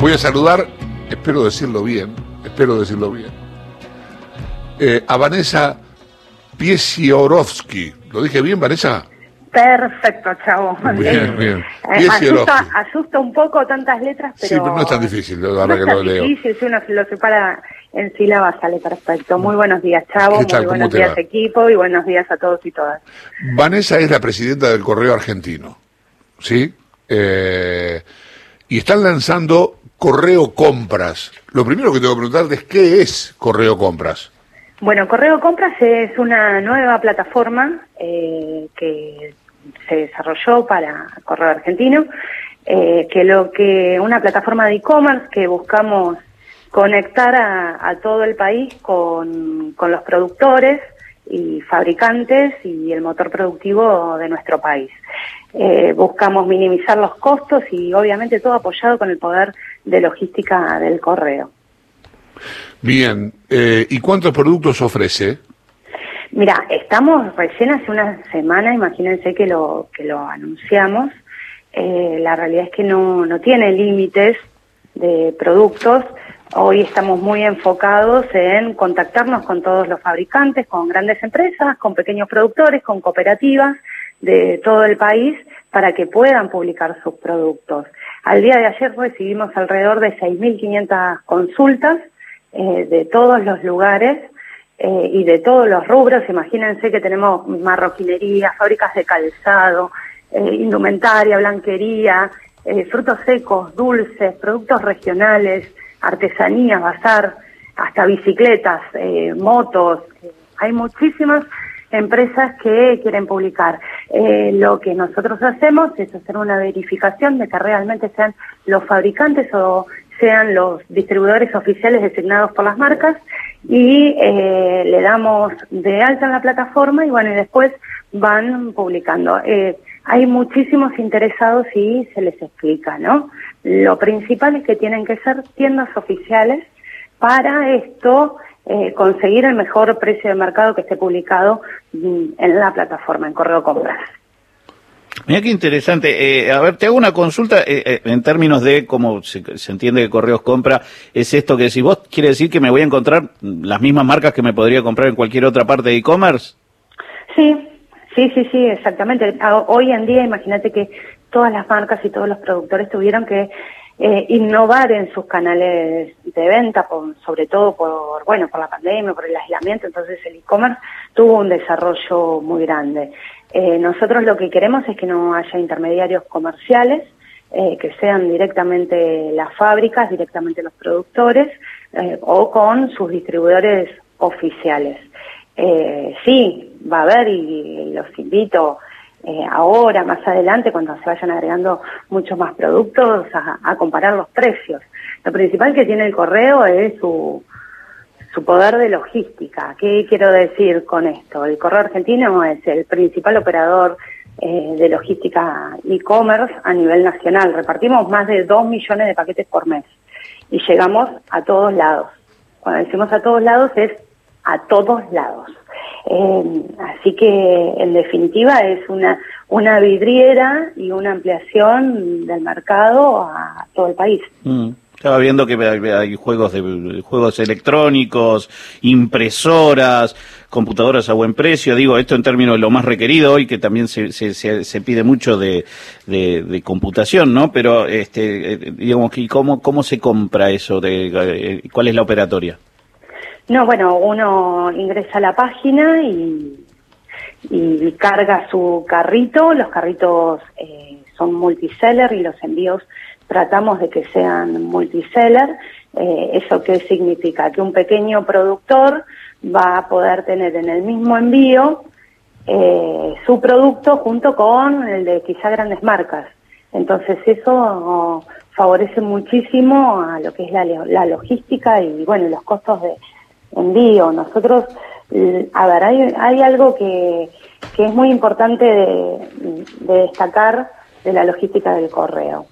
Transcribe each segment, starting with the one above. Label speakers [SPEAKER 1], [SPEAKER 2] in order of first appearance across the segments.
[SPEAKER 1] Voy a saludar, espero decirlo bien, espero decirlo bien, eh, a Vanessa Piesiorowski. ¿Lo dije bien, Vanessa?
[SPEAKER 2] Perfecto, chavo.
[SPEAKER 1] Bien, bien.
[SPEAKER 2] Eh, asusta, asusta, un poco tantas letras, pero...
[SPEAKER 1] Sí, pero no es tan difícil, la
[SPEAKER 2] no
[SPEAKER 1] que lo leo.
[SPEAKER 2] difícil, si uno lo separa en sílabas sale perfecto. Muy buenos días, Chavo. Muy buenos días, equipo, y buenos días a todos y todas.
[SPEAKER 1] Vanessa es la presidenta del Correo Argentino, ¿sí? Eh, y están lanzando Correo Compras. Lo primero que tengo que preguntarte es qué es Correo Compras.
[SPEAKER 2] Bueno, Correo Compras es una nueva plataforma eh, que se desarrolló para Correo Argentino, eh, que lo que una plataforma de e-commerce que buscamos conectar a, todo el país con, los productores y fabricantes y el motor productivo de nuestro país. Eh, buscamos minimizar los costos y obviamente todo apoyado con el poder de logística del correo.
[SPEAKER 1] Bien, eh, ¿y cuántos productos ofrece?
[SPEAKER 2] Mira, estamos recién hace una semana, imagínense que lo, que lo anunciamos. Eh, la realidad es que no, no tiene límites de productos. Hoy estamos muy enfocados en contactarnos con todos los fabricantes, con grandes empresas, con pequeños productores, con cooperativas de todo el país para que puedan publicar sus productos. Al día de ayer recibimos alrededor de 6.500 consultas eh, de todos los lugares eh, y de todos los rubros. Imagínense que tenemos marroquinería, fábricas de calzado, eh, indumentaria, blanquería, frutos secos, dulces, productos regionales, artesanía, bazar, hasta bicicletas, motos. hay muchísimas empresas que quieren publicar. lo que nosotros hacemos es hacer una verificación de que realmente sean los fabricantes o sean los distribuidores oficiales designados por las marcas y eh, le damos de alta en la plataforma y bueno, y después van publicando. Eh, hay muchísimos interesados y se les explica, ¿no? Lo principal es que tienen que ser tiendas oficiales para esto eh, conseguir el mejor precio de mercado que esté publicado mm, en la plataforma, en Correo Compras.
[SPEAKER 3] Mira qué interesante. Eh, a ver, te hago una consulta eh, eh, en términos de cómo se, entiende que Correos compra. Es esto que si vos quiere decir que me voy a encontrar las mismas marcas que me podría comprar en cualquier otra parte de e-commerce.
[SPEAKER 2] Sí, sí, sí, sí, exactamente. Hoy en día, imagínate que todas las marcas y todos los productores tuvieron que innovar en sus canales de venta, sobre todo por, bueno, por la pandemia, por el aislamiento. Entonces el e-commerce tuvo un desarrollo muy grande. Eh, nosotros lo que queremos es que no haya intermediarios comerciales, eh, que sean directamente las fábricas, directamente los productores eh, o con sus distribuidores oficiales. sí, va a haber y, los invito ahora, más adelante, cuando se vayan agregando muchos más productos, a comparar los precios. Lo principal que tiene el correo es su, su poder de logística. ¿Qué quiero decir con esto? El correo argentino es el principal operador eh, de logística e-commerce a nivel nacional. Repartimos más de 2 millones de paquetes por mes y llegamos a todos lados. Cuando decimos a todos lados es a todos lados. Eh, así que en definitiva es una, una vidriera y una ampliación del mercado a todo el país.
[SPEAKER 3] Mm. Estaba viendo que hay juegos de juegos electrónicos, impresoras, computadoras a buen precio. Digo esto en términos de lo más requerido hoy, que también se, se, se pide mucho de, de, computación, ¿no? Pero, este, eh, digamos, ¿cómo, ¿cómo se compra eso? De, eh, ¿Cuál es la operatoria?
[SPEAKER 2] No, bueno, uno ingresa a la página y, y carga su carrito. Los carritos eh, son multiseller y los envíos tratamos de que sean multiseller. Eh, ¿Eso qué significa? Que un pequeño productor va a poder tener en el mismo envío eh, su producto junto con el de quizá grandes marcas. Entonces eso favorece muchísimo a lo que es la, logística y bueno, los costos de envío. Nosotros, a ver, hay, hay algo que, que es muy importante de destacar de la logística del correo.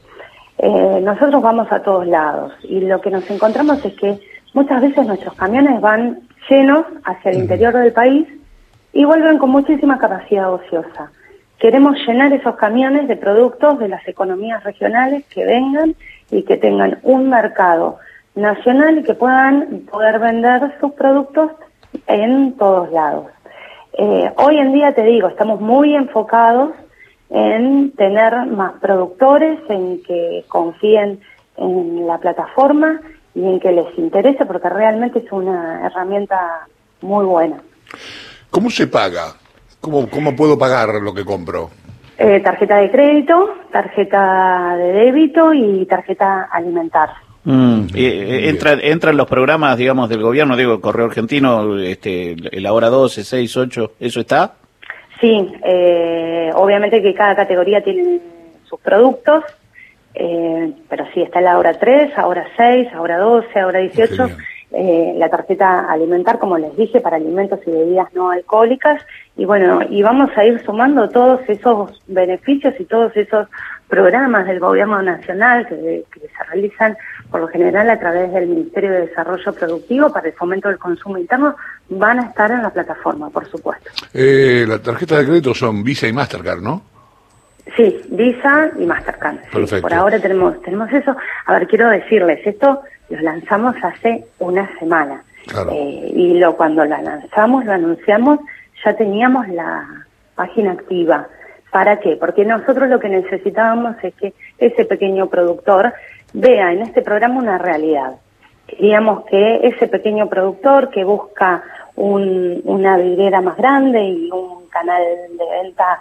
[SPEAKER 2] Eh, nosotros vamos a todos lados y lo que nos encontramos es que muchas veces nuestros camiones van llenos hacia el interior del país y vuelven con muchísima capacidad ociosa. Queremos llenar esos camiones de productos de las economías regionales que vengan y que tengan un mercado nacional y que puedan poder vender sus productos en todos lados. Eh, hoy en día, te digo, estamos muy enfocados en tener más productores, en que confíen en la plataforma y en que les interese, porque realmente es una herramienta muy buena.
[SPEAKER 1] ¿Cómo se paga? ¿Cómo, cómo puedo pagar lo que compro?
[SPEAKER 2] Eh, tarjeta de crédito, tarjeta de débito y tarjeta alimentar.
[SPEAKER 3] Mm, eh, entra, entran los programas, digamos, del gobierno, digo, Correo Argentino, este, el Ahora 12, 6, 8, ¿eso está?
[SPEAKER 2] Sí, eh, obviamente que cada categoría tiene sus productos, eh, pero sí, está la hora 3, ahora 6, ahora 12, ahora 18, eh, la tarjeta alimentar, como les dije, para alimentos y bebidas no alcohólicas, y bueno, y vamos a ir sumando todos esos beneficios y todos esos programas del gobierno nacional que, que se realizan por lo general a través del Ministerio de Desarrollo Productivo para el fomento del consumo interno, van a estar en la plataforma, por supuesto.
[SPEAKER 1] Eh, la tarjeta de crédito son Visa y Mastercard, ¿no?
[SPEAKER 2] Sí, Visa y Mastercard. Sí, por ahora tenemos, tenemos eso. A ver, quiero decirles, esto lo lanzamos hace una semana. Eh, y lo cuando la lanzamos, lo anunciamos, ya teníamos la página activa. ¿Para qué? Porque nosotros lo que necesitábamos es que ese pequeño productor vea en este programa una realidad. Queríamos que ese pequeño productor que busca un, una vidriera más grande y un canal de venta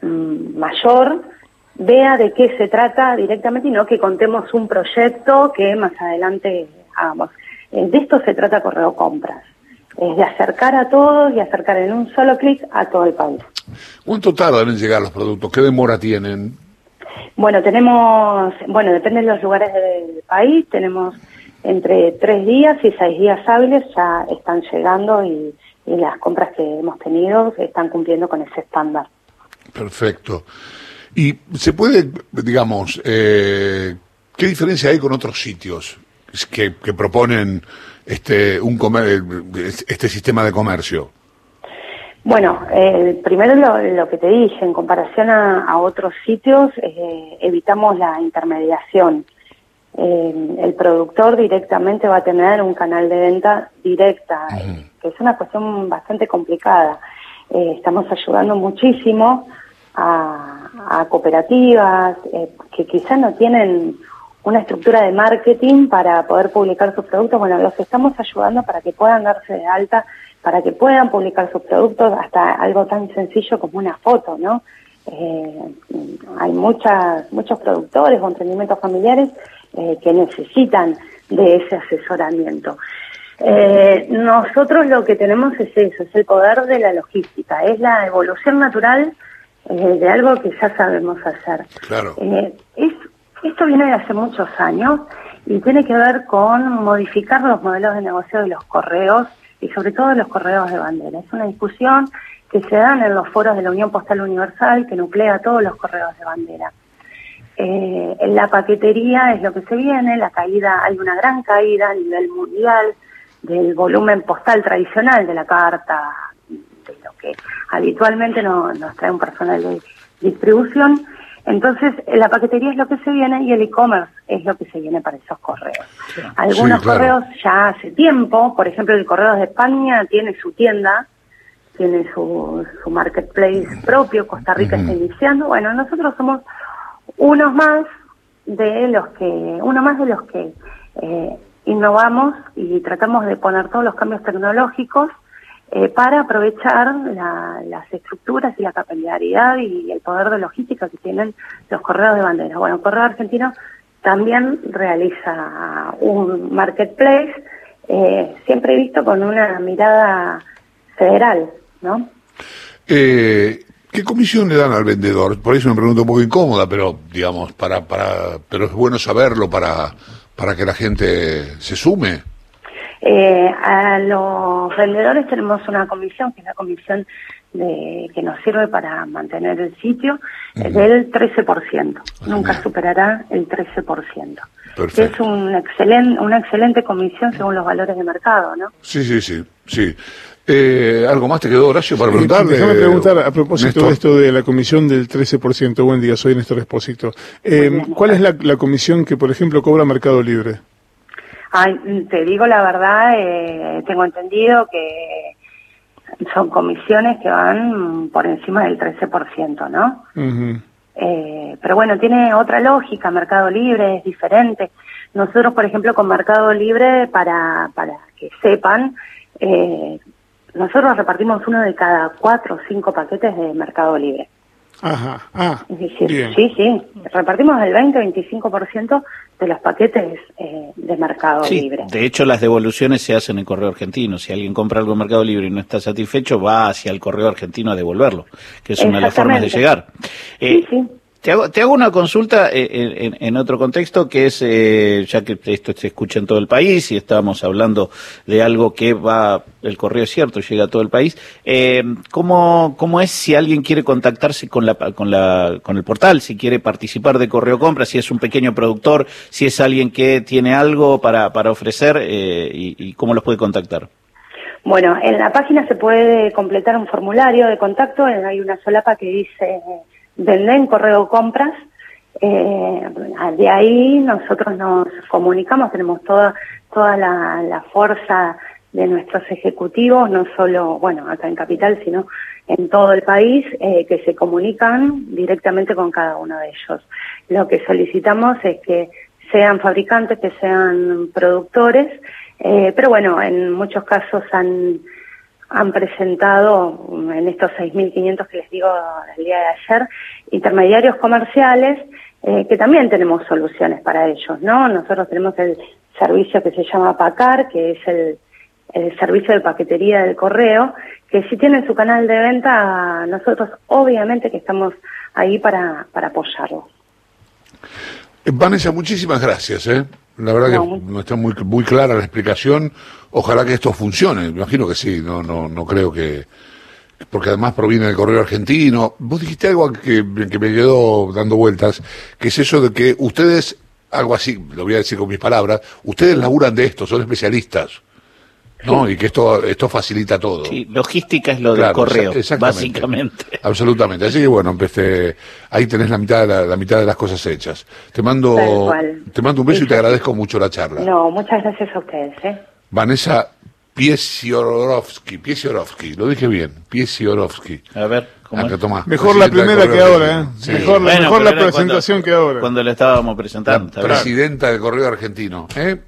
[SPEAKER 2] mm, mayor, vea de qué se trata directamente y no que contemos un proyecto que más adelante hagamos. Eh, de esto se trata Correo Compras, es de acercar a todos y acercar en un solo clic a todo el país.
[SPEAKER 1] ¿Cuánto tardan en llegar los productos? ¿Qué demora tienen?
[SPEAKER 2] Bueno, tenemos, bueno, depende de los lugares del país, tenemos entre tres días y seis días hábiles ya están llegando y, las compras que hemos tenido están cumpliendo con ese estándar.
[SPEAKER 1] Perfecto. ¿Y se puede, digamos, eh, qué diferencia hay con otros sitios que, proponen este, un este sistema de comercio?
[SPEAKER 2] Bueno, eh, primero lo, que te dije, en comparación a, otros sitios, eh, evitamos la intermediación. Eh, el productor directamente va a tener un canal de venta directa, que es una cuestión bastante complicada. estamos ayudando muchísimo a, a cooperativas que quizás no tienen una estructura de marketing para poder publicar sus productos. Bueno, los estamos ayudando para que puedan darse de alta para que puedan publicar sus productos, hasta algo tan sencillo como una foto, ¿no? Eh, hay muchas, muchos productores o emprendimientos familiares eh, que necesitan de ese asesoramiento. Eh, nosotros lo que tenemos es eso, es el poder de la logística, es la evolución natural de algo que ya sabemos hacer.
[SPEAKER 1] Claro.
[SPEAKER 2] es, esto viene de hace muchos años y tiene que ver con modificar los modelos de negocio de los correos y sobre todo los correos de bandera. Es una discusión que se da en los foros de la Unión Postal Universal que nuclea todos los correos de bandera. Eh, en la paquetería es lo que se viene, la caída, hay una gran caída a nivel mundial del volumen postal tradicional de la carta, de lo que habitualmente nos trae un personal de distribución, entonces, la paquetería es lo que se viene y el e-commerce es lo que se viene para esos correos. Algunos correos ya hace tiempo, por ejemplo, el Correo de España tiene su tienda, tiene su, su marketplace propio, Costa Rica está iniciando. Bueno, nosotros somos unos más de los que, uno más de los que eh, innovamos y tratamos de poner todos los cambios tecnológicos eh, para aprovechar las estructuras y la capilaridad y el poder de logística que tienen los correos de bandera. Bueno, Correo Argentino también realiza un marketplace, eh, siempre visto con una mirada federal, ¿no?
[SPEAKER 1] Eh, ¿Qué comisión le dan al vendedor? Por eso me pregunto un poco incómoda, pero digamos, para, para, pero es bueno saberlo para, para que la gente se sume.
[SPEAKER 2] Eh, a los vendedores tenemos una comisión, que es la comisión de, que nos sirve para mantener el sitio, del 13%. Nunca superará el 13%. Es un excelente, una excelente comisión según los valores de mercado, ¿no?
[SPEAKER 1] Sí, sí, sí. sí. Eh, ¿Algo más te quedó, Horacio, para preguntarle?
[SPEAKER 4] Déjame preguntar, a propósito
[SPEAKER 1] Néstor.
[SPEAKER 4] de esto de la comisión del 13%, buen día, soy Néstor Espósito. Eh, ¿Cuál es la, la comisión que, por ejemplo, cobra Mercado Libre?
[SPEAKER 2] Ay, te digo la verdad, eh, tengo entendido que son comisiones que van por encima del 13%, ¿no? Eh, pero bueno, tiene otra lógica, Mercado Libre es diferente. Nosotros, por ejemplo, con Mercado Libre, para, para que sepan, eh, nosotros repartimos uno de cada cuatro o cinco paquetes de Mercado Libre.
[SPEAKER 4] Ajá, ah,
[SPEAKER 2] Es decir,
[SPEAKER 4] bien.
[SPEAKER 2] sí, sí, repartimos el 20-25% de los paquetes eh, de Mercado
[SPEAKER 3] Sí,
[SPEAKER 2] Libre.
[SPEAKER 3] de hecho las devoluciones se hacen en correo argentino. Si alguien compra algo en Mercado Libre y no está satisfecho, va hacia el correo argentino a devolverlo, que es una de las formas de llegar. Eh,
[SPEAKER 2] Sí, sí.
[SPEAKER 3] Te hago, te hago una consulta eh, en, en otro contexto, que es, eh, ya que esto se escucha en todo el país y estábamos hablando de algo que va, el correo es cierto, llega a todo el país, eh, ¿cómo, ¿cómo es si alguien quiere contactarse con, la, con, la, con el portal, si quiere participar de Correo Compra, si es un pequeño productor, si es alguien que tiene algo para, para ofrecer eh, y, y cómo los puede contactar?
[SPEAKER 2] Bueno, en la página se puede completar un formulario de contacto, hay una solapa que dice venden correo compras, eh, de ahí nosotros nos comunicamos, tenemos toda, toda la, la fuerza de nuestros ejecutivos, no solo, bueno, acá en Capital, sino en todo el país, eh, que se comunican directamente con cada uno de ellos. Lo que solicitamos es que sean fabricantes, que sean productores, eh, pero bueno, en muchos casos han, han presentado, en estos 6.500 que les digo el día de ayer, intermediarios comerciales, eh, que también tenemos soluciones para ellos, ¿no? Nosotros tenemos el servicio que se llama PACAR, que es el, servicio de paquetería del correo, que si tienen su canal de venta, nosotros obviamente que estamos ahí para, para apoyarlos.
[SPEAKER 1] Eh, Vanessa, muchísimas gracias. ¿eh? La verdad
[SPEAKER 2] No,
[SPEAKER 1] que no está muy, muy clara la explicación. Ojalá que esto funcione. Me imagino que sí. No, no, no creo que. Porque además proviene del correo argentino. Vos dijiste algo que, que me quedó dando vueltas, que es eso de que ustedes, algo así, lo voy a decir con mis palabras, ustedes laburan de esto, son especialistas. ¿No? Y que esto, esto facilita todo.
[SPEAKER 3] Sí, logística es lo del correo,
[SPEAKER 1] exa- exactamente.
[SPEAKER 3] básicamente.
[SPEAKER 1] Absolutamente. Así que bueno, empecé, ahí tenés la mitad de la, la mitad de las cosas hechas. Te mando, te mando un beso y te agradezco mucho la charla.
[SPEAKER 2] No, muchas gracias a ustedes, ¿eh?
[SPEAKER 1] Vanessa Piesiorowski, Piesiorowski, lo dije bien, Piesiorowski.
[SPEAKER 3] A ver.
[SPEAKER 4] Mejor la primera que ahora, ¿eh?
[SPEAKER 1] Sí.
[SPEAKER 4] Mejor,
[SPEAKER 3] Bueno,
[SPEAKER 4] mejor la presentación
[SPEAKER 3] cuando-
[SPEAKER 4] que ahora.
[SPEAKER 3] Cuando le estábamos
[SPEAKER 1] La
[SPEAKER 3] presentando.
[SPEAKER 1] presidenta del Correo Argentino. ¿eh?